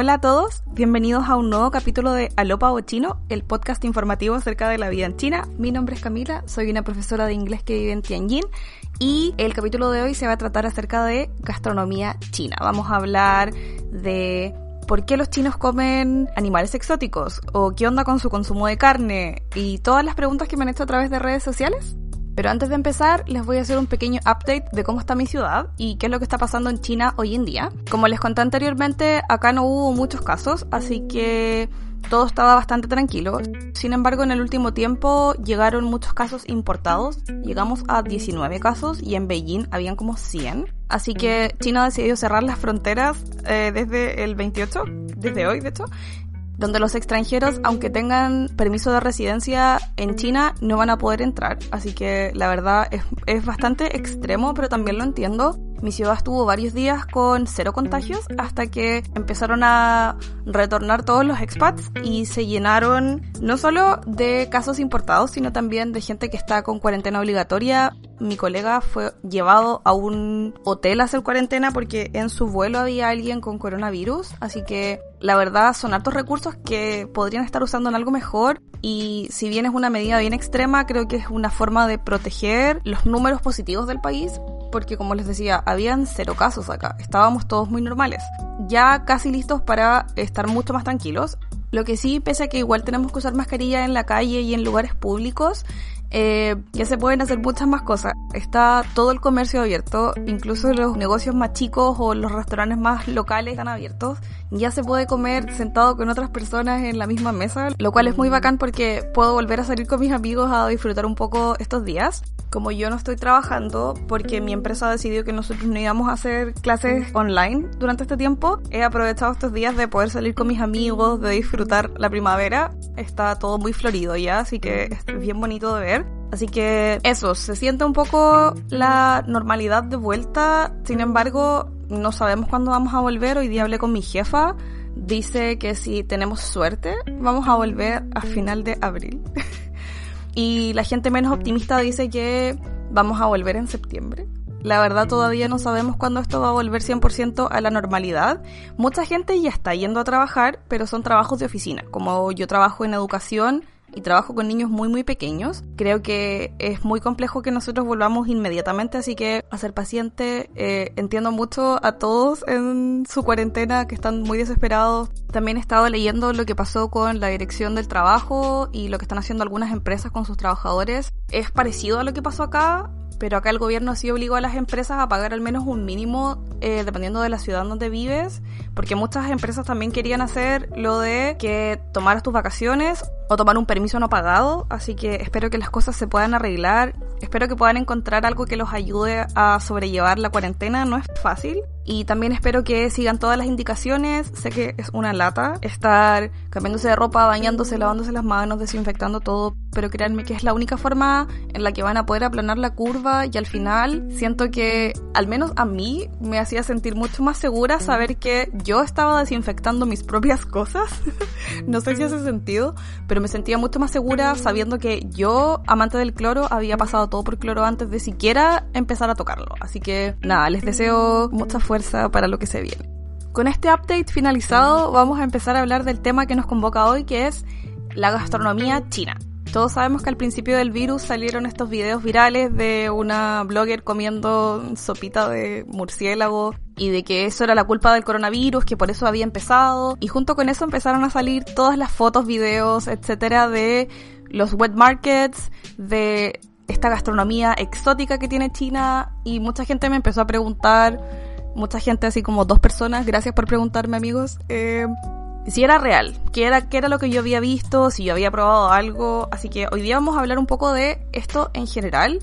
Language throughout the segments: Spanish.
Hola a todos, bienvenidos a un nuevo capítulo de Alopa o Chino, el podcast informativo acerca de la vida en China. Mi nombre es Camila, soy una profesora de inglés que vive en Tianjin y el capítulo de hoy se va a tratar acerca de gastronomía china. Vamos a hablar de por qué los chinos comen animales exóticos o qué onda con su consumo de carne y todas las preguntas que me han hecho a través de redes sociales. Pero antes de empezar, les voy a hacer un pequeño update de cómo está mi ciudad y qué es lo que está pasando en China hoy en día. Como les conté anteriormente, acá no hubo muchos casos, así que todo estaba bastante tranquilo. Sin embargo, en el último tiempo llegaron muchos casos importados. Llegamos a 19 casos y en Beijing habían como 100. Así que China decidió cerrar las fronteras eh, desde el 28, desde hoy de hecho, donde los extranjeros, aunque tengan permiso de residencia en China, no van a poder entrar. Así que la verdad es, es bastante extremo, pero también lo entiendo. Mi ciudad estuvo varios días con cero contagios hasta que empezaron a retornar todos los expats y se llenaron no solo de casos importados, sino también de gente que está con cuarentena obligatoria. Mi colega fue llevado a un hotel a hacer cuarentena porque en su vuelo había alguien con coronavirus, así que la verdad son hartos recursos que podrían estar usando en algo mejor. Y si bien es una medida bien extrema, creo que es una forma de proteger los números positivos del país porque como les decía, habían cero casos acá, estábamos todos muy normales, ya casi listos para estar mucho más tranquilos. Lo que sí, pese a que igual tenemos que usar mascarilla en la calle y en lugares públicos, eh, ya se pueden hacer muchas más cosas. Está todo el comercio abierto, incluso los negocios más chicos o los restaurantes más locales están abiertos. Ya se puede comer sentado con otras personas en la misma mesa, lo cual es muy bacán porque puedo volver a salir con mis amigos a disfrutar un poco estos días. Como yo no estoy trabajando porque mi empresa decidió que nosotros no íbamos a hacer clases online durante este tiempo, he aprovechado estos días de poder salir con mis amigos, de disfrutar la primavera. Está todo muy florido ya, así que es bien bonito de ver. Así que eso, se siente un poco la normalidad de vuelta. Sin embargo, no sabemos cuándo vamos a volver. Hoy día hablé con mi jefa. Dice que si tenemos suerte, vamos a volver a final de abril. y la gente menos optimista dice que vamos a volver en septiembre. La verdad todavía no sabemos cuándo esto va a volver 100% a la normalidad. Mucha gente ya está yendo a trabajar, pero son trabajos de oficina. Como yo trabajo en educación, y trabajo con niños muy muy pequeños, creo que es muy complejo que nosotros volvamos inmediatamente, así que a ser paciente, eh, entiendo mucho a todos en su cuarentena que están muy desesperados. También he estado leyendo lo que pasó con la dirección del trabajo y lo que están haciendo algunas empresas con sus trabajadores. Es parecido a lo que pasó acá, pero acá el gobierno sí obligó a las empresas a pagar al menos un mínimo eh, dependiendo de la ciudad donde vives, porque muchas empresas también querían hacer lo de que tomaras tus vacaciones o tomar un permiso no pagado, así que espero que las cosas se puedan arreglar, espero que puedan encontrar algo que los ayude a sobrellevar la cuarentena, no es fácil, y también espero que sigan todas las indicaciones. Sé que es una lata estar cambiándose de ropa, bañándose, lavándose las manos, desinfectando todo. Pero créanme que es la única forma en la que van a poder aplanar la curva y al final siento que al menos a mí me hacía sentir mucho más segura saber que yo estaba desinfectando mis propias cosas. no sé si hace sentido, pero me sentía mucho más segura sabiendo que yo, amante del cloro, había pasado todo por cloro antes de siquiera empezar a tocarlo. Así que nada, les deseo mucha fuerza para lo que se viene. Con este update finalizado vamos a empezar a hablar del tema que nos convoca hoy, que es la gastronomía china. Todos sabemos que al principio del virus salieron estos videos virales de una blogger comiendo sopita de murciélago y de que eso era la culpa del coronavirus, que por eso había empezado. Y junto con eso empezaron a salir todas las fotos, videos, etcétera, de los wet markets, de esta gastronomía exótica que tiene China. Y mucha gente me empezó a preguntar mucha gente, así como dos personas, gracias por preguntarme amigos, eh, si era real, qué era, era lo que yo había visto, si yo había probado algo. Así que hoy día vamos a hablar un poco de esto en general.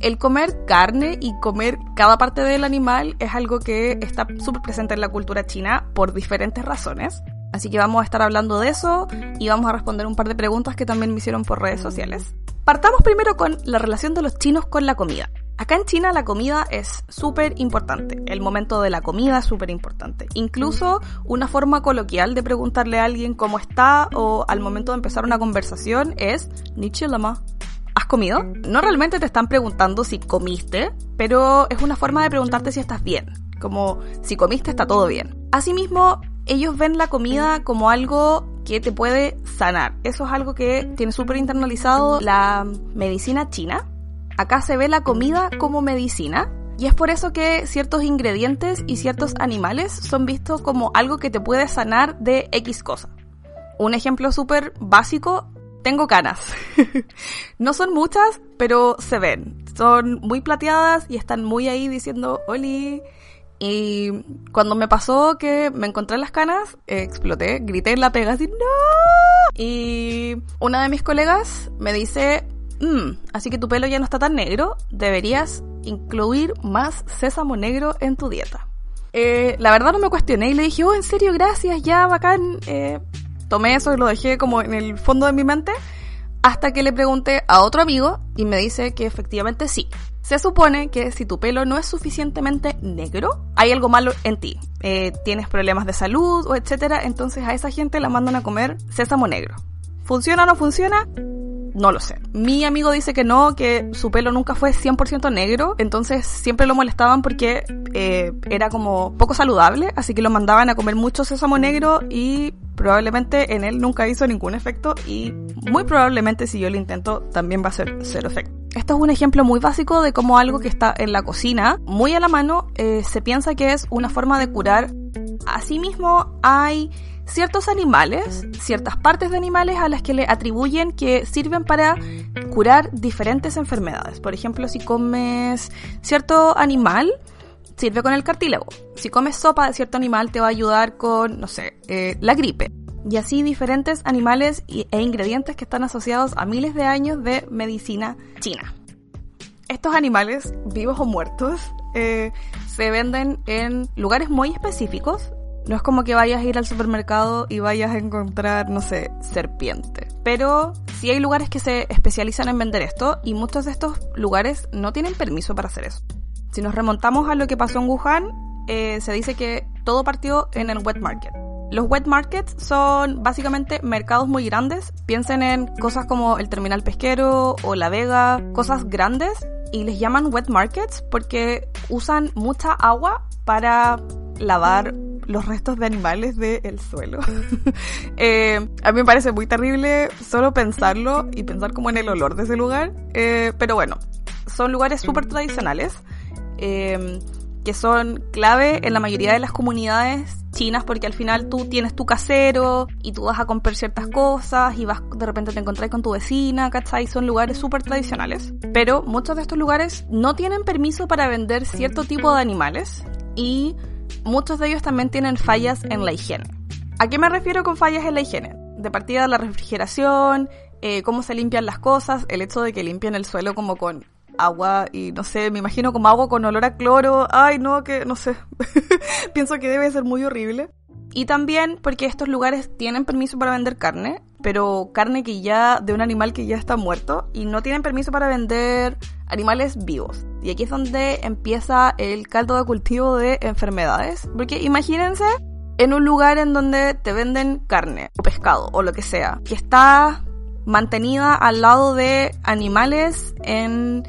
El comer carne y comer cada parte del animal es algo que está súper presente en la cultura china por diferentes razones. Así que vamos a estar hablando de eso y vamos a responder un par de preguntas que también me hicieron por redes sociales. Partamos primero con la relación de los chinos con la comida. Acá en China la comida es súper importante. El momento de la comida es súper importante. Incluso una forma coloquial de preguntarle a alguien cómo está o al momento de empezar una conversación es Ni lama. ¿Has comido? No realmente te están preguntando si comiste, pero es una forma de preguntarte si estás bien. Como si comiste está todo bien. Asimismo, ellos ven la comida como algo que te puede sanar. Eso es algo que tiene súper internalizado la medicina china. Acá se ve la comida como medicina. Y es por eso que ciertos ingredientes y ciertos animales son vistos como algo que te puede sanar de X cosa. Un ejemplo súper básico, tengo canas. no son muchas, pero se ven. Son muy plateadas y están muy ahí diciendo, Oli, y cuando me pasó que me encontré las canas, exploté, grité en la pega así, ¡No! Y una de mis colegas me dice, mmm, así que tu pelo ya no está tan negro, deberías incluir más sésamo negro en tu dieta. Eh, la verdad no me cuestioné y le dije, oh, en serio, gracias, ya, bacán. Eh, tomé eso y lo dejé como en el fondo de mi mente hasta que le pregunté a otro amigo y me dice que efectivamente sí. Se supone que si tu pelo no es suficientemente negro, hay algo malo en ti. Eh, tienes problemas de salud o etcétera, entonces a esa gente la mandan a comer sésamo negro. ¿Funciona o no funciona? No lo sé. Mi amigo dice que no, que su pelo nunca fue 100% negro, entonces siempre lo molestaban porque eh, era como poco saludable, así que lo mandaban a comer mucho sésamo negro y probablemente en él nunca hizo ningún efecto y muy probablemente si yo lo intento también va a ser cero efecto. Esto es un ejemplo muy básico de cómo algo que está en la cocina, muy a la mano, eh, se piensa que es una forma de curar. Asimismo, hay ciertos animales, ciertas partes de animales a las que le atribuyen que sirven para curar diferentes enfermedades. Por ejemplo, si comes cierto animal, sirve con el cartílago. Si comes sopa de cierto animal, te va a ayudar con, no sé, eh, la gripe. Y así diferentes animales e ingredientes que están asociados a miles de años de medicina china. Estos animales, vivos o muertos, eh, se venden en lugares muy específicos. No es como que vayas a ir al supermercado y vayas a encontrar, no sé, serpiente. Pero sí hay lugares que se especializan en vender esto y muchos de estos lugares no tienen permiso para hacer eso. Si nos remontamos a lo que pasó en Wuhan, eh, se dice que todo partió en el wet market. Los wet markets son básicamente mercados muy grandes. Piensen en cosas como el terminal pesquero o la vega, cosas grandes y les llaman wet markets porque usan mucha agua para lavar los restos de animales del suelo. Eh, a mí me parece muy terrible solo pensarlo y pensar como en el olor de ese lugar. Eh, pero bueno, son lugares súper tradicionales Em, que son clave en la mayoría de las comunidades chinas porque al final tú tienes tu casero y tú vas a comprar ciertas cosas y vas de repente te encontrás con tu vecina, ¿cachai? Son lugares súper tradicionales. Pero muchos de estos lugares no tienen permiso para vender cierto tipo de animales y muchos de ellos también tienen fallas en la higiene. ¿A qué me refiero con fallas en la higiene? De partida la refrigeración, eh, cómo se limpian las cosas, el hecho de que limpien el suelo como con agua y no sé, me imagino como agua con olor a cloro. Ay, no, que no sé. Pienso que debe ser muy horrible. Y también porque estos lugares tienen permiso para vender carne, pero carne que ya de un animal que ya está muerto y no tienen permiso para vender animales vivos. Y aquí es donde empieza el caldo de cultivo de enfermedades, porque imagínense en un lugar en donde te venden carne o pescado o lo que sea, que está mantenida al lado de animales en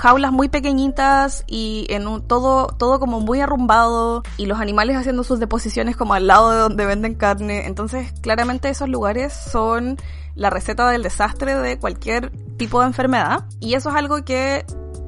jaulas muy pequeñitas y en un, todo, todo como muy arrumbado y los animales haciendo sus deposiciones como al lado de donde venden carne. Entonces, claramente esos lugares son la receta del desastre de cualquier tipo de enfermedad y eso es algo que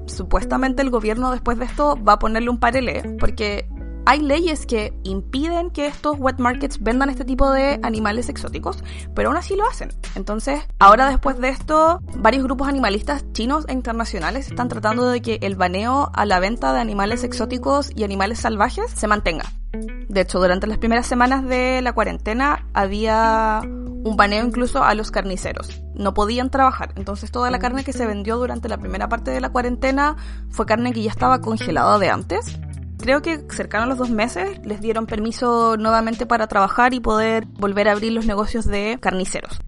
supuestamente el gobierno después de esto va a ponerle un parelé porque hay leyes que impiden que estos wet markets vendan este tipo de animales exóticos, pero aún así lo hacen. Entonces, ahora después de esto, varios grupos animalistas chinos e internacionales están tratando de que el baneo a la venta de animales exóticos y animales salvajes se mantenga. De hecho, durante las primeras semanas de la cuarentena había un baneo incluso a los carniceros. No podían trabajar. Entonces toda la carne que se vendió durante la primera parte de la cuarentena fue carne que ya estaba congelada de antes creo que cercano a los dos meses les dieron permiso nuevamente para trabajar y poder volver a abrir los negocios de carniceros.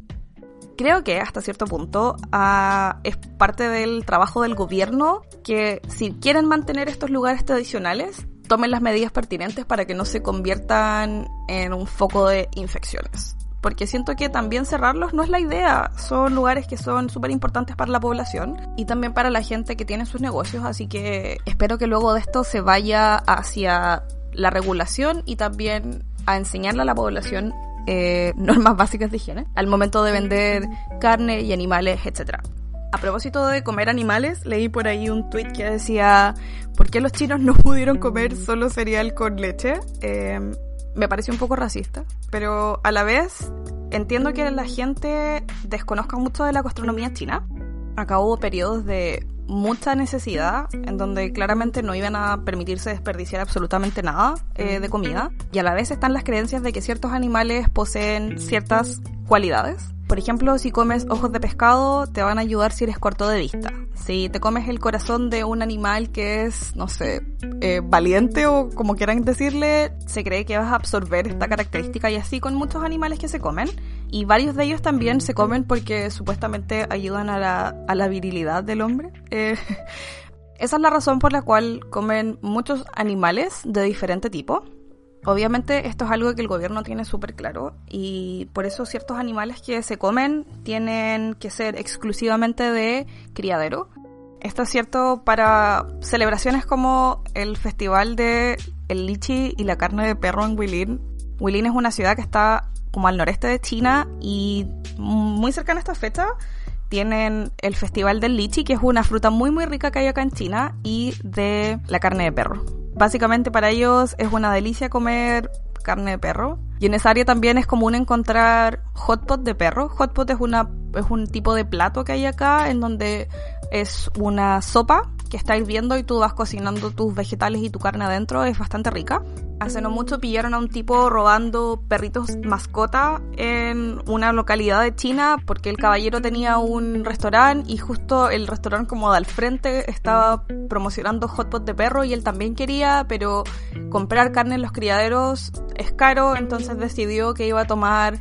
Creo que hasta cierto punto ah, es parte del trabajo del gobierno que si quieren mantener estos lugares tradicionales, tomen las medidas pertinentes para que no se conviertan en un foco de infecciones porque siento que también cerrarlos no es la idea. Son lugares que son súper importantes para la población y también para la gente que tiene sus negocios, así que espero que luego de esto se vaya hacia la regulación y también a enseñarle a la población eh, normas básicas de higiene al momento de vender carne y animales, etc. A propósito de comer animales, leí por ahí un tweet que decía ¿por qué los chinos no pudieron comer solo cereal con leche? Eh, me pareció un poco racista, pero a la vez entiendo que la gente desconozca mucho de la gastronomía china. Acá hubo periodos de mucha necesidad, en donde claramente no iban a permitirse desperdiciar absolutamente nada eh, de comida, y a la vez están las creencias de que ciertos animales poseen ciertas cualidades por ejemplo, si comes ojos de pescado, te van a ayudar si eres corto de vista. Si te comes el corazón de un animal que es, no sé, eh, valiente o como quieran decirle, se cree que vas a absorber esta característica y así con muchos animales que se comen. Y varios de ellos también se comen porque supuestamente ayudan a la, virilidad del hombre. Eh, esa es la razón por la cual comen muchos animales de diferente tipo. Obviamente esto es algo que el gobierno tiene súper claro y por eso ciertos animales que se comen tienen que ser exclusivamente de criadero. Esto es cierto para celebraciones como el festival de el lichi y la carne de perro en Huilín. Huilín es una ciudad que está como al noreste de China y muy cercana a esta fecha tienen el festival del lichi, que es una fruta muy muy rica que hay acá en China, y de la carne de perro. Básicamente para ellos es una delicia comer carne de perro. Y en esa área también es común encontrar hot pot de perro. Hot pot es, una, es un tipo de plato que hay acá en donde es una sopa que está hirviendo y tú vas cocinando tus vegetales y tu carne adentro, es bastante rica. Hace no mucho pillaron a un tipo robando perritos mascota en una localidad de China porque el caballero tenía un restaurante y justo el restaurante como de al frente estaba promocionando hot pot de perro y él también quería, pero comprar carne en los criaderos es caro, entonces decidió que iba a tomar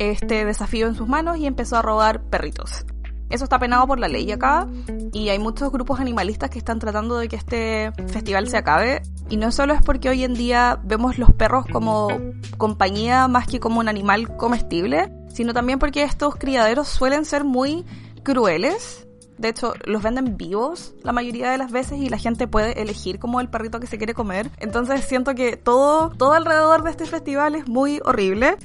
este desafío en sus manos y empezó a robar perritos. Eso está penado por la ley acá y hay muchos grupos animalistas que están tratando de que este festival se acabe. Y no solo es porque hoy en día vemos los perros como compañía más que como un animal comestible, sino también porque estos criaderos suelen ser muy crueles. De hecho, los venden vivos la mayoría de las veces y la gente puede elegir como el perrito que se quiere comer. Entonces siento que todo, todo alrededor de este festival es muy horrible.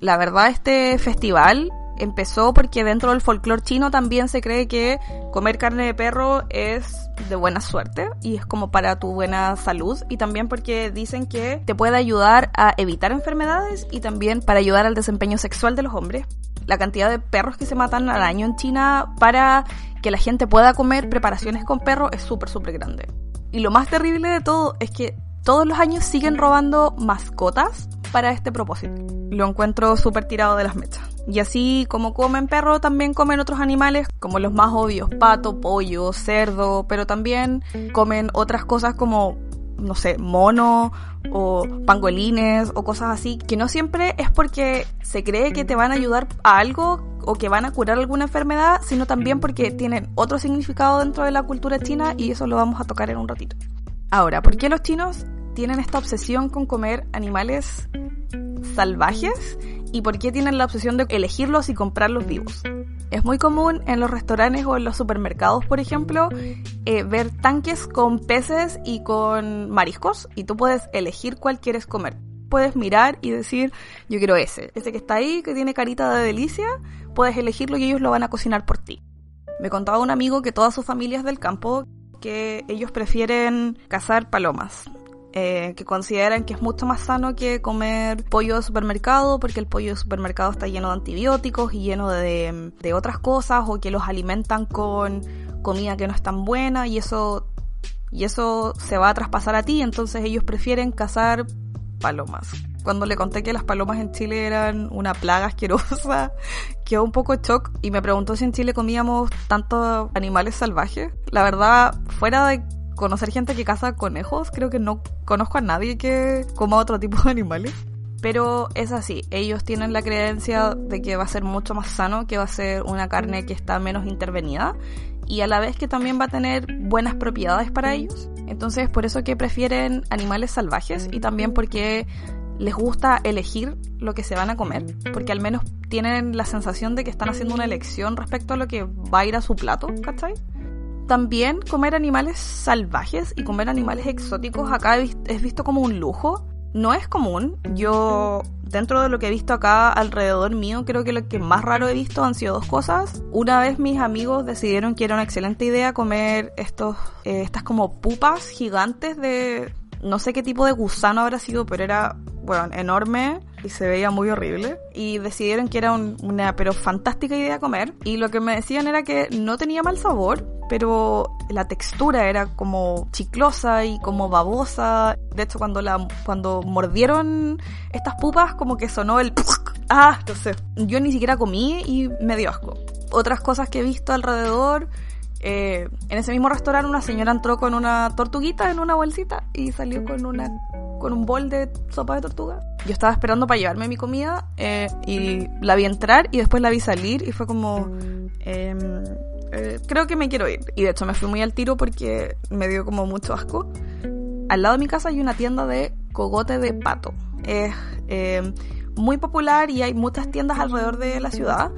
La verdad, este festival empezó porque dentro del folclore chino también se cree que comer carne de perro es de buena suerte y es como para tu buena salud y también porque dicen que te puede ayudar a evitar enfermedades y también para ayudar al desempeño sexual de los hombres. La cantidad de perros que se matan al año en China para que la gente pueda comer preparaciones con perro es súper, súper grande. Y lo más terrible de todo es que todos los años siguen robando mascotas para este propósito. Lo encuentro súper tirado de las mechas. Y así como comen perro, también comen otros animales, como los más obvios, pato, pollo, cerdo, pero también comen otras cosas como, no sé, mono o pangolines o cosas así, que no siempre es porque se cree que te van a ayudar a algo o que van a curar alguna enfermedad, sino también porque tienen otro significado dentro de la cultura china y eso lo vamos a tocar en un ratito. Ahora, ¿por qué los chinos tienen esta obsesión con comer animales salvajes y por qué tienen la obsesión de elegirlos y comprarlos vivos. Es muy común en los restaurantes o en los supermercados, por ejemplo, eh, ver tanques con peces y con mariscos y tú puedes elegir cuál quieres comer. Puedes mirar y decir, yo quiero ese, ese que está ahí, que tiene carita de delicia, puedes elegirlo y ellos lo van a cocinar por ti. Me contaba un amigo que toda su familia es del campo, que ellos prefieren cazar palomas. Eh, que consideran que es mucho más sano que comer pollo de supermercado porque el pollo de supermercado está lleno de antibióticos y lleno de, de otras cosas o que los alimentan con comida que no es tan buena y eso y eso se va a traspasar a ti, entonces ellos prefieren cazar palomas. Cuando le conté que las palomas en Chile eran una plaga asquerosa, quedó un poco shock y me preguntó si en Chile comíamos tantos animales salvajes. La verdad, fuera de conocer gente que caza conejos, creo que no conozco a nadie que coma otro tipo de animales. Pero es así, ellos tienen la creencia de que va a ser mucho más sano, que va a ser una carne que está menos intervenida y a la vez que también va a tener buenas propiedades para ellos. Entonces por eso que prefieren animales salvajes y también porque les gusta elegir lo que se van a comer, porque al menos tienen la sensación de que están haciendo una elección respecto a lo que va a ir a su plato, ¿cachai? También comer animales salvajes y comer animales exóticos acá es visto como un lujo. No es común. Yo, dentro de lo que he visto acá alrededor mío, creo que lo que más raro he visto han sido dos cosas. Una vez mis amigos decidieron que era una excelente idea comer estos, eh, estas como pupas gigantes de, no sé qué tipo de gusano habrá sido, pero era, bueno, enorme y se veía muy horrible. Y decidieron que era una, pero fantástica idea comer. Y lo que me decían era que no tenía mal sabor, pero la textura era como chiclosa y como babosa. De hecho, cuando la, cuando mordieron estas pupas, como que sonó el ah, entonces yo ni siquiera comí y me dio asco. Otras cosas que he visto alrededor eh, en ese mismo restaurante una señora entró con una tortuguita en una bolsita y salió con una con un bol de sopa de tortuga. Yo estaba esperando para llevarme mi comida eh, y la vi entrar y después la vi salir y fue como em, eh, creo que me quiero ir y de hecho me fui muy al tiro porque me dio como mucho asco. Al lado de mi casa hay una tienda de cogote de pato. Es em, muy popular y hay muchas tiendas alrededor de la ciudad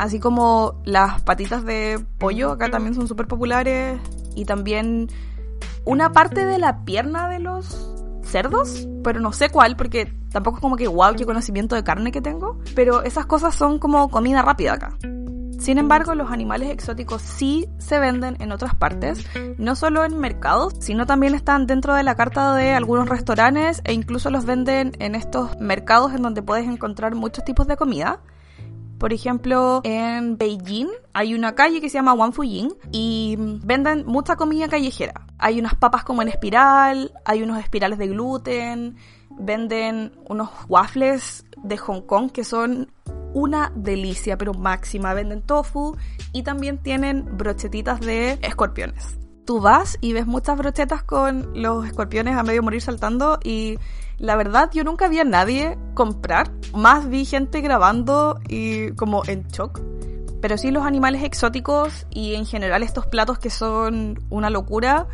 Así como las patitas de pollo acá también son súper populares. Y también una parte de la pierna de los cerdos, pero no sé cuál, porque tampoco es como que wow, qué conocimiento de carne que tengo. Pero esas cosas son como comida rápida acá. Sin embargo, los animales exóticos sí se venden en otras partes, no solo en mercados, sino también están dentro de la carta de algunos restaurantes e incluso los venden en estos mercados en donde puedes encontrar muchos tipos de comida. Por ejemplo, en Beijing hay una calle que se llama Wanfuying y venden mucha comida callejera. Hay unas papas como en espiral, hay unos espirales de gluten, venden unos waffles de Hong Kong que son una delicia, pero máxima. Venden tofu y también tienen brochetitas de escorpiones. Tú vas y ves muchas brochetas con los escorpiones a medio morir saltando y la verdad, yo nunca vi a nadie comprar. Más vi gente grabando y como en shock. Pero sí los animales exóticos y en general estos platos que son una locura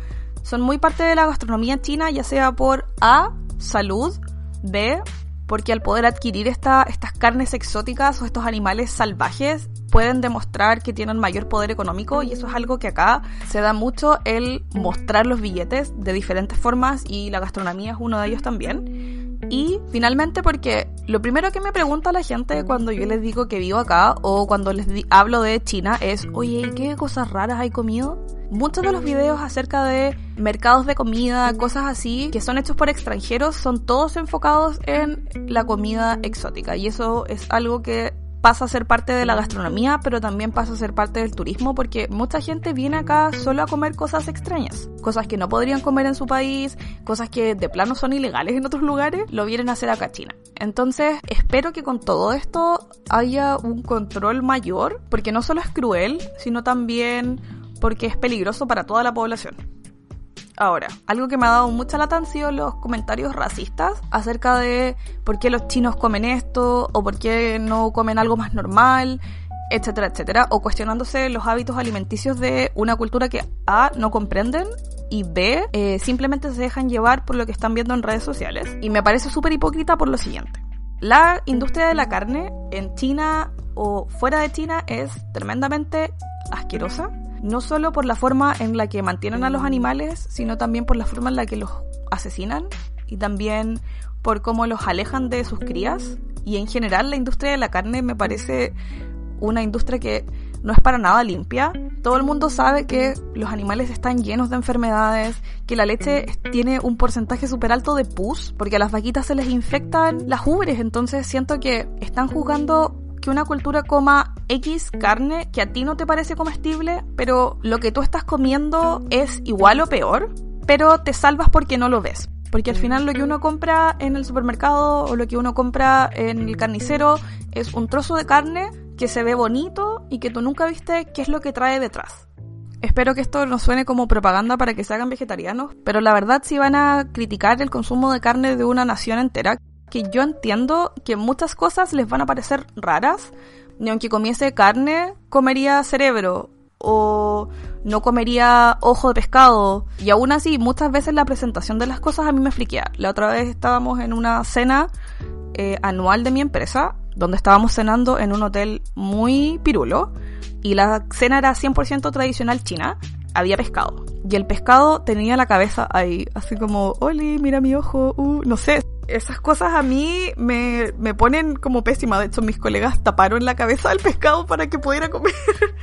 son muy parte de la gastronomía china, ya sea por A, salud, B, porque al poder adquirir esta, estas carnes exóticas o estos animales salvajes pueden demostrar que tienen mayor poder económico y eso es algo que acá se da mucho el mostrar los billetes de diferentes formas y la gastronomía es uno de ellos también. Y finalmente porque lo primero que me pregunta la gente cuando yo les digo que vivo acá o cuando les hablo de China es, oye, ¿qué cosas raras hay comido? Muchos de los videos acerca de mercados de comida, cosas así, que son hechos por extranjeros, son todos enfocados en la comida exótica. Y eso es algo que pasa a ser parte de la gastronomía, pero también pasa a ser parte del turismo porque mucha gente viene acá solo a comer cosas extrañas, cosas que no podrían comer en su país, cosas que de plano son ilegales en otros lugares, lo vienen a hacer acá a China. Entonces, espero que con todo esto haya un control mayor, porque no solo es cruel, sino también porque es peligroso para toda la población. Ahora, algo que me ha dado mucha lata han sido los comentarios racistas acerca de por qué los chinos comen esto o por qué no comen algo más normal, etcétera, etcétera, o cuestionándose los hábitos alimenticios de una cultura que A no comprenden y B eh, simplemente se dejan llevar por lo que están viendo en redes sociales. Y me parece súper hipócrita por lo siguiente. La industria de la carne en China o fuera de China es tremendamente asquerosa no solo por la forma en la que mantienen a los animales, sino también por la forma en la que los asesinan y también por cómo los alejan de sus crías. Y en general la industria de la carne me parece una industria que no es para nada limpia. Todo el mundo sabe que los animales están llenos de enfermedades, que la leche tiene un porcentaje súper alto de pus, porque a las vaquitas se les infectan las ubres, entonces siento que están jugando que una cultura coma X carne que a ti no te parece comestible, pero lo que tú estás comiendo es igual o peor, pero te salvas porque no lo ves. Porque al final lo que uno compra en el supermercado o lo que uno compra en el carnicero es un trozo de carne que se ve bonito y que tú nunca viste qué es lo que trae detrás. Espero que esto no suene como propaganda para que se hagan vegetarianos, pero la verdad si van a criticar el consumo de carne de una nación entera, que yo entiendo que muchas cosas les van a parecer raras, ni aunque comiese carne, comería cerebro o no comería ojo de pescado. Y aún así, muchas veces la presentación de las cosas a mí me fliquea. La otra vez estábamos en una cena eh, anual de mi empresa, donde estábamos cenando en un hotel muy pirulo, y la cena era 100% tradicional china. había pescado. Y el pescado tenía la cabeza ahí, así como, Oli, mira mi ojo, uh, no sé. Esas cosas a mí me, me ponen como pésima. De hecho, mis colegas taparon la cabeza del pescado para que pudiera comer.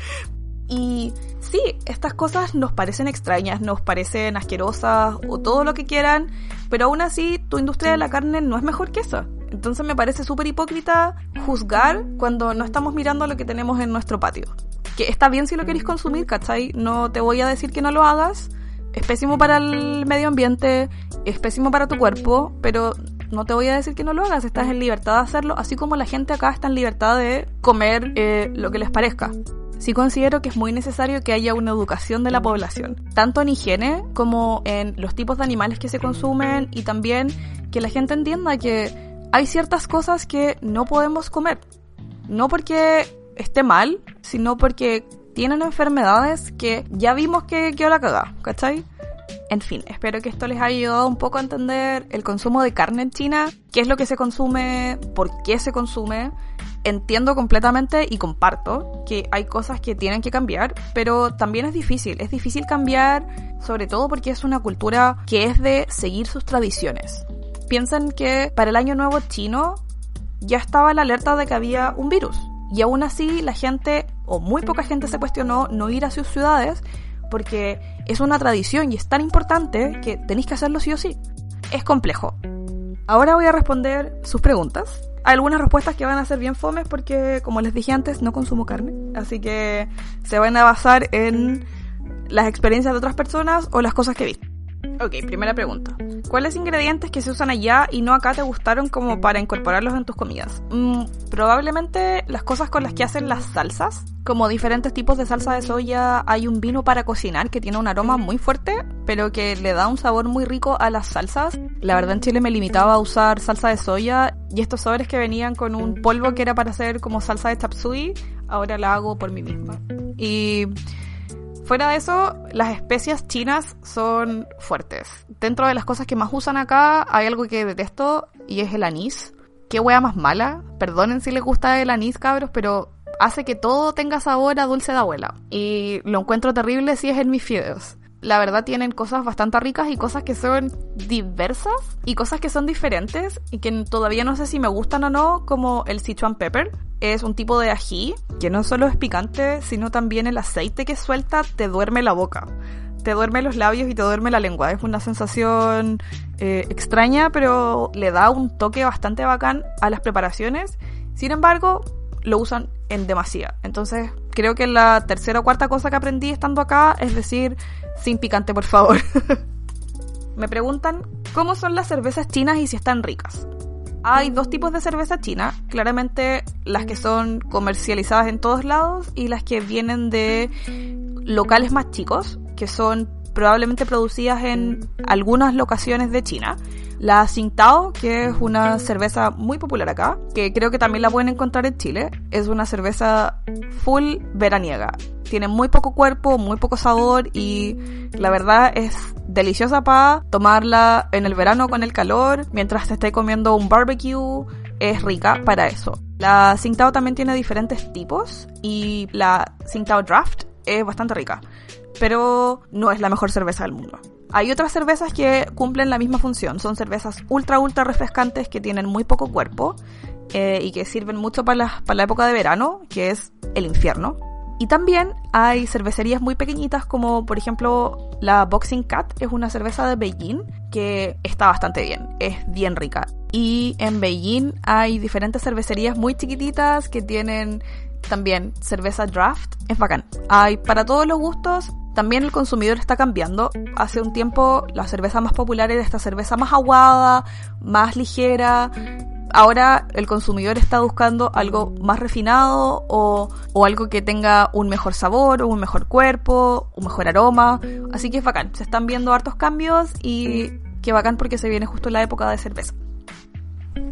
y sí, estas cosas nos parecen extrañas, nos parecen asquerosas o todo lo que quieran, pero aún así tu industria de la carne no es mejor que esa. Entonces me parece súper hipócrita juzgar cuando no estamos mirando lo que tenemos en nuestro patio que está bien si lo queréis consumir, ¿cachai? No te voy a decir que no lo hagas. Es pésimo para el medio ambiente, es pésimo para tu cuerpo, pero no te voy a decir que no lo hagas, estás en libertad de hacerlo, así como la gente acá está en libertad de comer eh, lo que les parezca. Sí considero que es muy necesario que haya una educación de la población, tanto en higiene como en los tipos de animales que se consumen y también que la gente entienda que hay ciertas cosas que no podemos comer. No porque esté mal, sino porque tienen enfermedades que ya vimos que quedó la cagada, ¿cachai? En fin, espero que esto les haya ayudado un poco a entender el consumo de carne en China, qué es lo que se consume, por qué se consume. Entiendo completamente y comparto que hay cosas que tienen que cambiar, pero también es difícil. Es difícil cambiar, sobre todo porque es una cultura que es de seguir sus tradiciones. Piensen que para el año nuevo chino ya estaba la alerta de que había un virus y aún así la gente, o muy poca gente se cuestionó no ir a sus ciudades porque es una tradición y es tan importante que tenéis que hacerlo sí o sí. Es complejo. Ahora voy a responder sus preguntas. Hay algunas respuestas que van a ser bien fomes porque, como les dije antes, no consumo carne. Así que se van a basar en las experiencias de otras personas o las cosas que vi. Ok, primera pregunta. ¿Cuáles ingredientes que se usan allá y no acá te gustaron como para incorporarlos en tus comidas? Mm, probablemente las cosas con las que hacen las salsas. Como diferentes tipos de salsa de soya, hay un vino para cocinar que tiene un aroma muy fuerte, pero que le da un sabor muy rico a las salsas. La verdad en Chile me limitaba a usar salsa de soya y estos sobres que venían con un polvo que era para hacer como salsa de chapsui, ahora la hago por mí misma. Y Fuera de eso, las especias chinas son fuertes. Dentro de las cosas que más usan acá, hay algo que detesto y es el anís. Qué wea más mala. Perdonen si les gusta el anís, cabros, pero hace que todo tenga sabor a dulce de abuela. Y lo encuentro terrible si es en mis fideos la verdad tienen cosas bastante ricas y cosas que son diversas y cosas que son diferentes y que todavía no sé si me gustan o no, como el Sichuan pepper. Es un tipo de ají que no solo es picante, sino también el aceite que suelta te duerme la boca. Te duerme los labios y te duerme la lengua. Es una sensación eh, extraña, pero le da un toque bastante bacán a las preparaciones. Sin embargo, lo usan en demasía. Entonces, creo que la tercera o cuarta cosa que aprendí estando acá es decir, sin picante, por favor. Me preguntan cómo son las cervezas chinas y si están ricas. Hay dos tipos de cerveza china, claramente las que son comercializadas en todos lados y las que vienen de locales más chicos, que son probablemente producidas en algunas locaciones de China. La Tsingtao, que es una cerveza muy popular acá, que creo que también la pueden encontrar en Chile, es una cerveza full veraniega. Tiene muy poco cuerpo, muy poco sabor y la verdad es deliciosa para tomarla en el verano con el calor, mientras te esté comiendo un barbecue, es rica para eso. La Tsingtao también tiene diferentes tipos y la Tsingtao Draft es bastante rica, pero no es la mejor cerveza del mundo. Hay otras cervezas que cumplen la misma función. Son cervezas ultra, ultra refrescantes que tienen muy poco cuerpo eh, y que sirven mucho para la, para la época de verano, que es el infierno. Y también hay cervecerías muy pequeñitas como por ejemplo la Boxing Cat, es una cerveza de Beijing que está bastante bien, es bien rica. Y en Beijing hay diferentes cervecerías muy chiquititas que tienen también cerveza draft, es bacán. Hay para todos los gustos, también el consumidor está cambiando. Hace un tiempo la cerveza más popular era esta cerveza más aguada, más ligera. Ahora el consumidor está buscando algo más refinado o, o algo que tenga un mejor sabor, un mejor cuerpo, un mejor aroma. Así que es bacán. Se están viendo hartos cambios y qué bacán porque se viene justo la época de cerveza.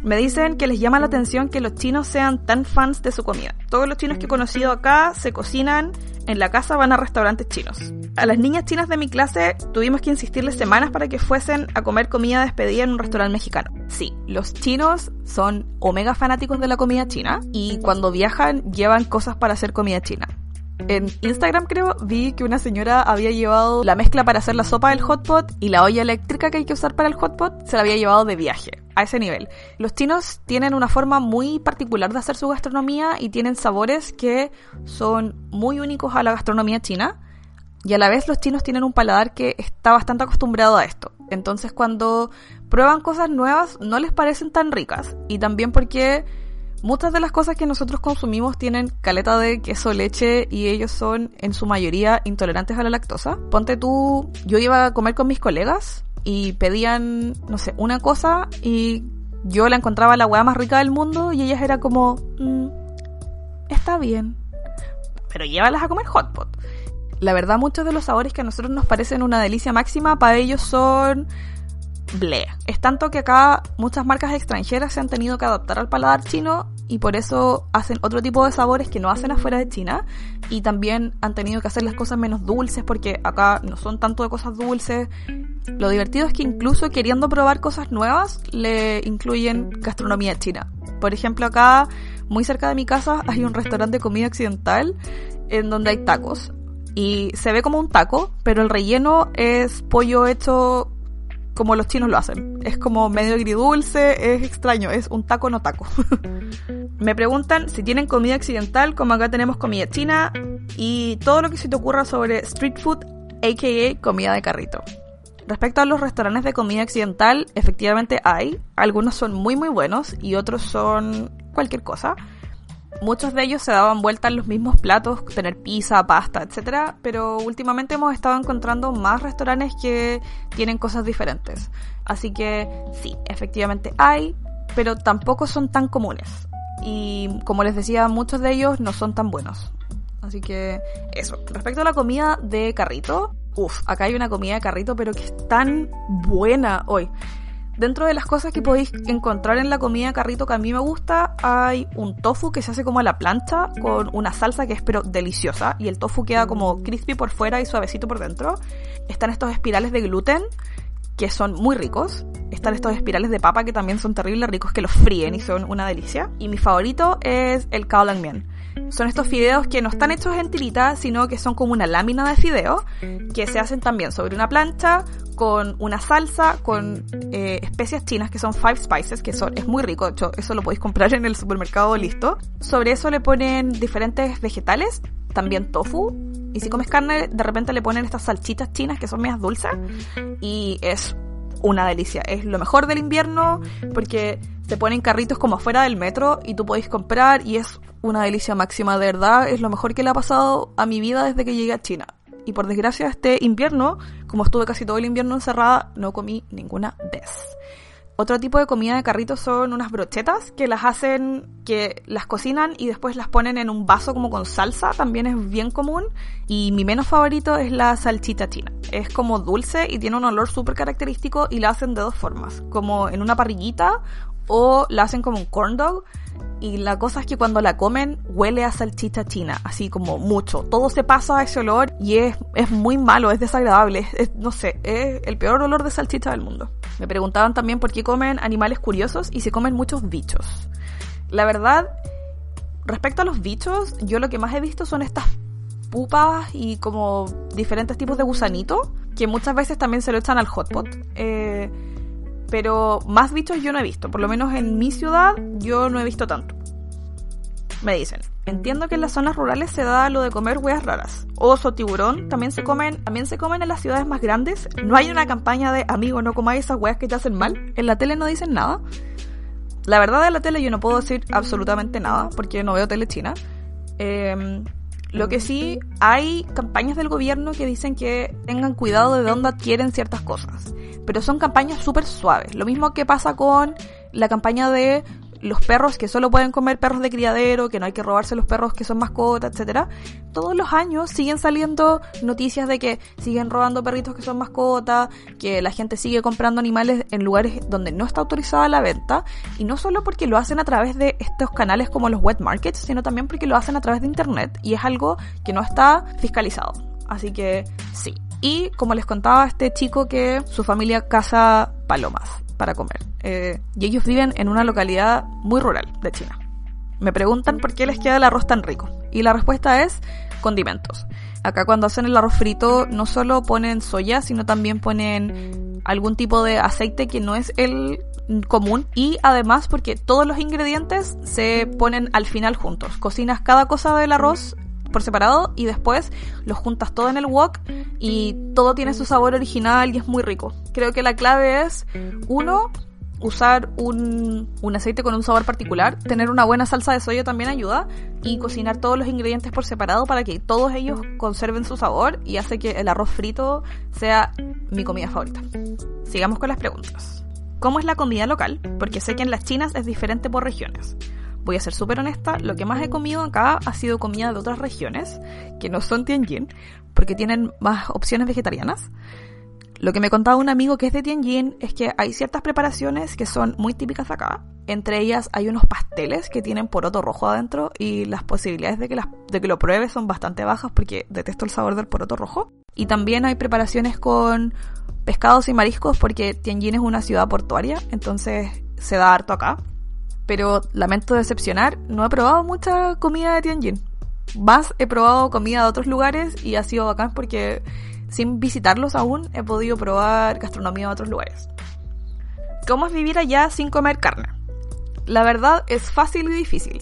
Me dicen que les llama la atención que los chinos sean tan fans de su comida. Todos los chinos que he conocido acá se cocinan en la casa, van a restaurantes chinos. A las niñas chinas de mi clase tuvimos que insistirles semanas para que fuesen a comer comida despedida en un restaurante mexicano. Sí, los chinos son omega fanáticos de la comida china y cuando viajan llevan cosas para hacer comida china. En Instagram creo vi que una señora había llevado la mezcla para hacer la sopa del hot pot y la olla eléctrica que hay que usar para el hot pot se la había llevado de viaje, a ese nivel. Los chinos tienen una forma muy particular de hacer su gastronomía y tienen sabores que son muy únicos a la gastronomía china. Y a la vez los chinos tienen un paladar que está bastante acostumbrado a esto. Entonces cuando prueban cosas nuevas no les parecen tan ricas. Y también porque muchas de las cosas que nosotros consumimos tienen caleta de queso, leche y ellos son en su mayoría intolerantes a la lactosa. Ponte tú, yo iba a comer con mis colegas y pedían, no sé, una cosa y yo la encontraba la hueá más rica del mundo y ellas era como, mm, está bien, pero llévalas a comer hot pot. La verdad, muchos de los sabores que a nosotros nos parecen una delicia máxima, para ellos son ble. Es tanto que acá muchas marcas extranjeras se han tenido que adaptar al paladar chino y por eso hacen otro tipo de sabores que no hacen afuera de China y también han tenido que hacer las cosas menos dulces porque acá no son tanto de cosas dulces. Lo divertido es que incluso queriendo probar cosas nuevas le incluyen gastronomía china. Por ejemplo, acá muy cerca de mi casa hay un restaurante de comida occidental en donde hay tacos y se ve como un taco, pero el relleno es pollo hecho como los chinos lo hacen. Es como medio agridulce, es extraño, es un taco no taco. Me preguntan si tienen comida occidental, como acá tenemos comida china y todo lo que se te ocurra sobre street food, aka comida de carrito. Respecto a los restaurantes de comida occidental, efectivamente hay. Algunos son muy muy buenos y otros son cualquier cosa. Muchos de ellos se daban vuelta en los mismos platos, tener pizza, pasta, etc. Pero últimamente hemos estado encontrando más restaurantes que tienen cosas diferentes. Así que sí, efectivamente hay, pero tampoco son tan comunes. Y como les decía, muchos de ellos no son tan buenos. Así que eso. Respecto a la comida de carrito, uff, acá hay una comida de carrito, pero que es tan buena hoy. Dentro de las cosas que podéis encontrar en la comida carrito que a mí me gusta, hay un tofu que se hace como a la plancha con una salsa que es pero deliciosa y el tofu queda como crispy por fuera y suavecito por dentro. Están estos espirales de gluten que son muy ricos. Están estos espirales de papa que también son terribles ricos que los fríen y son una delicia. Y mi favorito es el kao son estos fideos que no están hechos en tirita, sino que son como una lámina de fideo, que se hacen también sobre una plancha, con una salsa, con eh, especias chinas que son five spices, que son, es muy rico, de hecho, eso lo podéis comprar en el supermercado listo. Sobre eso le ponen diferentes vegetales, también tofu, y si comes carne, de repente le ponen estas salchichas chinas que son medias dulces, y es una delicia. Es lo mejor del invierno porque te ponen carritos como afuera del metro y tú podéis comprar y es una delicia máxima, de verdad. Es lo mejor que le ha pasado a mi vida desde que llegué a China. Y por desgracia este invierno, como estuve casi todo el invierno encerrada, no comí ninguna vez. Otro tipo de comida de carrito son unas brochetas que las hacen, que las cocinan y después las ponen en un vaso como con salsa, también es bien común. Y mi menos favorito es la salchicha china. Es como dulce y tiene un olor súper característico y la hacen de dos formas, como en una parrillita o la hacen como un corn dog. Y la cosa es que cuando la comen huele a salchicha china, así como mucho. Todo se pasa a ese olor y es, es muy malo, es desagradable. no sé, es el peor olor de salchicha del mundo. Me preguntaban también por qué comen animales curiosos y se comen muchos bichos. La verdad, respecto a los bichos, yo lo que más he visto son estas pupas y como diferentes tipos de gusanito, que muchas veces también se lo echan al hotpot. Eh, pero más bichos yo no he visto, por lo menos en mi ciudad yo no he visto tanto. Me dicen, entiendo que en las zonas rurales se da lo de comer hueas raras. Oso, tiburón, también se comen, también se comen en las ciudades más grandes. No hay una campaña de amigo, no comáis esas hueas que te hacen mal. En la tele no dicen nada. La verdad de la tele yo no puedo decir absolutamente nada porque no veo tele china. Eh, lo que sí, hay campañas del gobierno que dicen que tengan cuidado de dónde adquieren ciertas cosas. Pero son campañas súper suaves. Lo mismo que pasa con la campaña de los perros que solo pueden comer perros de criadero, que no hay que robarse los perros que son mascotas, etcétera. Todos los años siguen saliendo noticias de que siguen robando perritos que son mascotas, que la gente sigue comprando animales en lugares donde no está autorizada la venta, y no solo porque lo hacen a través de estos canales como los wet markets, sino también porque lo hacen a través de internet y es algo que no está fiscalizado. Así que sí. Y como les contaba este chico que su familia caza palomas para comer. Eh, y ellos viven en una localidad muy rural de China. Me preguntan por qué les queda el arroz tan rico. Y la respuesta es condimentos. Acá cuando hacen el arroz frito no solo ponen soya, sino también ponen algún tipo de aceite que no es el común y además porque todos los ingredientes se ponen al final juntos. Cocinas cada cosa del arroz por separado y después los juntas todo en el wok y todo tiene su sabor original y es muy rico. Creo que la clave es, uno, usar un, un, aceite con un sabor particular, tener una buena salsa de soya también ayuda y cocinar todos los ingredientes por separado para que todos ellos conserven su sabor y hace que el arroz frito sea mi comida favorita. Sigamos con las preguntas. ¿Cómo es la comida local? Porque sé que en las chinas es diferente por regiones. Voy a ser súper honesta, lo que más he comido acá ha sido comida de otras regiones, que no son Tianjin, porque tienen más opciones vegetarianas. Lo que me contaba un amigo que es de Tianjin es que hay ciertas preparaciones que son muy típicas acá. Entre ellas hay unos pasteles que tienen poroto rojo adentro y las posibilidades de que, las, de que lo pruebes son bastante bajas porque detesto el sabor del poroto rojo. Y también hay preparaciones con pescados y mariscos porque Tianjin es una ciudad portuaria, entonces se da harto acá pero lamento decepcionar, no he probado mucha comida de Tianjin. Más he probado comida de otros lugares y ha sido bacán porque sin visitarlos aún he podido probar gastronomía de otros lugares. ¿Cómo es vivir allá sin comer carne? La verdad es fácil y difícil.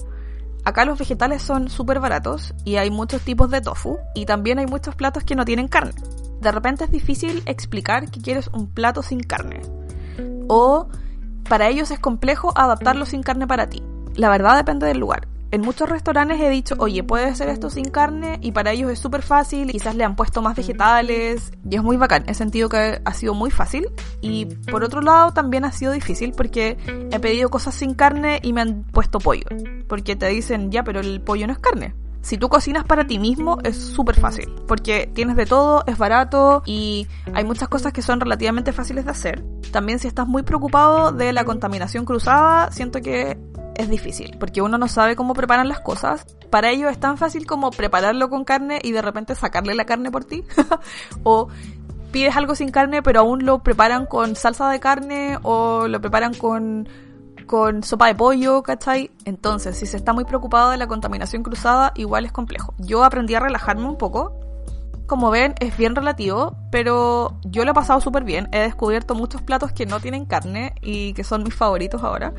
Acá los vegetales son súper baratos y hay muchos tipos de tofu y también hay muchos platos que no tienen carne. De repente es difícil explicar que quieres un plato sin carne. O para ellos es complejo adaptarlo sin carne para ti. La verdad depende del lugar. En muchos restaurantes he dicho, oye, puede hacer esto sin carne y para ellos es súper fácil, quizás le han puesto más vegetales y es muy bacán. He sentido que ha sido muy fácil y por otro lado también ha sido difícil porque he pedido cosas sin carne y me han puesto pollo. Porque te dicen, ya, pero el pollo no es carne. Si tú cocinas para ti mismo es súper fácil, porque tienes de todo, es barato y hay muchas cosas que son relativamente fáciles de hacer. También si estás muy preocupado de la contaminación cruzada, siento que es difícil, porque uno no sabe cómo preparan las cosas. Para ellos es tan fácil como prepararlo con carne y de repente sacarle la carne por ti. o pides algo sin carne, pero aún lo preparan con salsa de carne o lo preparan con con sopa de pollo, ¿cachai? Entonces, si se está muy preocupado de la contaminación cruzada, igual es complejo. Yo aprendí a relajarme un poco. Como ven, es bien relativo, pero yo lo he pasado súper bien. He descubierto muchos platos que no tienen carne y que son mis favoritos ahora.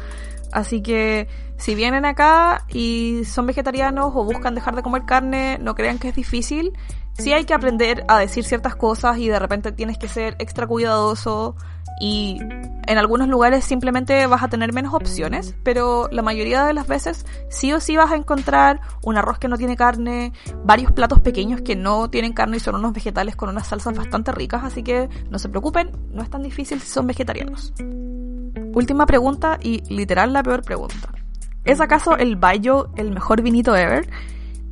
Así que si vienen acá y son vegetarianos o buscan dejar de comer carne, no crean que es difícil. Sí hay que aprender a decir ciertas cosas y de repente tienes que ser extra cuidadoso y en algunos lugares simplemente vas a tener menos opciones, pero la mayoría de las veces sí o sí vas a encontrar un arroz que no tiene carne, varios platos pequeños que no tienen carne y son unos vegetales con unas salsas bastante ricas, así que no se preocupen, no es tan difícil si son vegetarianos. Última pregunta y literal la peor pregunta. ¿Es acaso el Bayo el mejor vinito ever?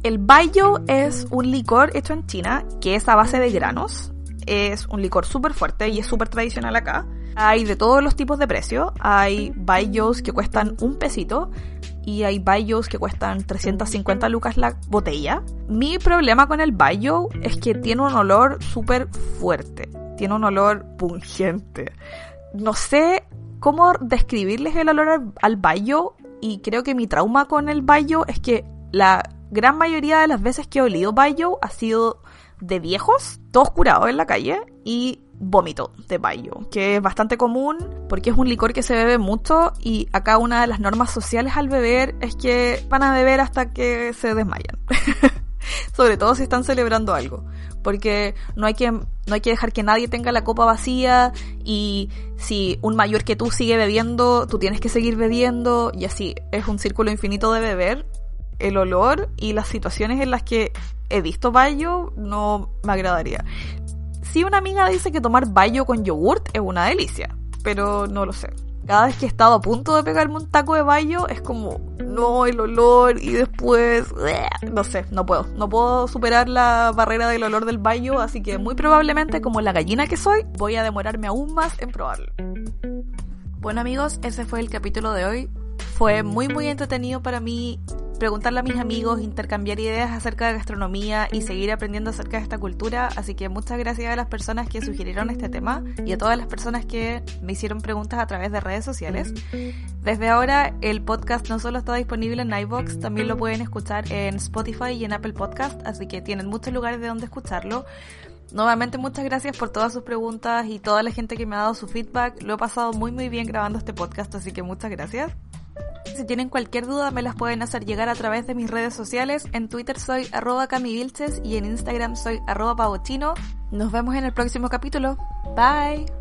El Bayo es un licor hecho en China que es a base de granos. Es un licor súper fuerte y es súper tradicional acá. Hay de todos los tipos de precios. Hay Bayos que cuestan un pesito y hay Bayos que cuestan 350 lucas la botella. Mi problema con el Bayo es que tiene un olor súper fuerte. Tiene un olor pungente. No sé cómo describirles el olor al, Bayo y creo que mi trauma con el Bayo es que la gran mayoría de las veces que he olido Bayo ha sido de viejos, todos curados en la calle y vómito de Bayo, que es bastante común porque es un licor que se bebe mucho y acá una de las normas sociales al beber es que van a beber hasta que se desmayan. Sobre todo si están celebrando algo, porque no hay que no hay que dejar que nadie tenga la copa vacía y si un mayor que tú sigue bebiendo, tú tienes que seguir bebiendo y así es un círculo infinito de beber el olor y las situaciones en las que he visto bayo no me agradaría. Si una amiga dice que tomar bayo con yogurt es una delicia, pero no lo sé. Cada vez que he estado a punto de pegarme un taco de bayo es como, no, el olor y después, no sé, no puedo. No puedo superar la barrera del olor del bayo, así que muy probablemente, como la gallina que soy, voy a demorarme aún más en probarlo. Bueno amigos, ese fue el capítulo de hoy. Fue muy muy entretenido para mí preguntarle a mis amigos, intercambiar ideas acerca de gastronomía y seguir aprendiendo acerca de esta cultura. Así que muchas gracias a las personas que sugirieron este tema y a todas las personas que me hicieron preguntas a través de redes sociales. Desde ahora el podcast no solo está disponible en iVoox, también lo pueden escuchar en Spotify y en Apple Podcast, así que tienen muchos lugares de donde escucharlo. Nuevamente muchas gracias por todas sus preguntas y toda la gente que me ha dado su feedback. Lo he pasado muy muy bien grabando este podcast, así que muchas gracias. Si tienen cualquier duda me las pueden hacer llegar a través de mis redes sociales. En Twitter soy arroba camivilches y en Instagram soy arroba. Nos vemos en el próximo capítulo. Bye.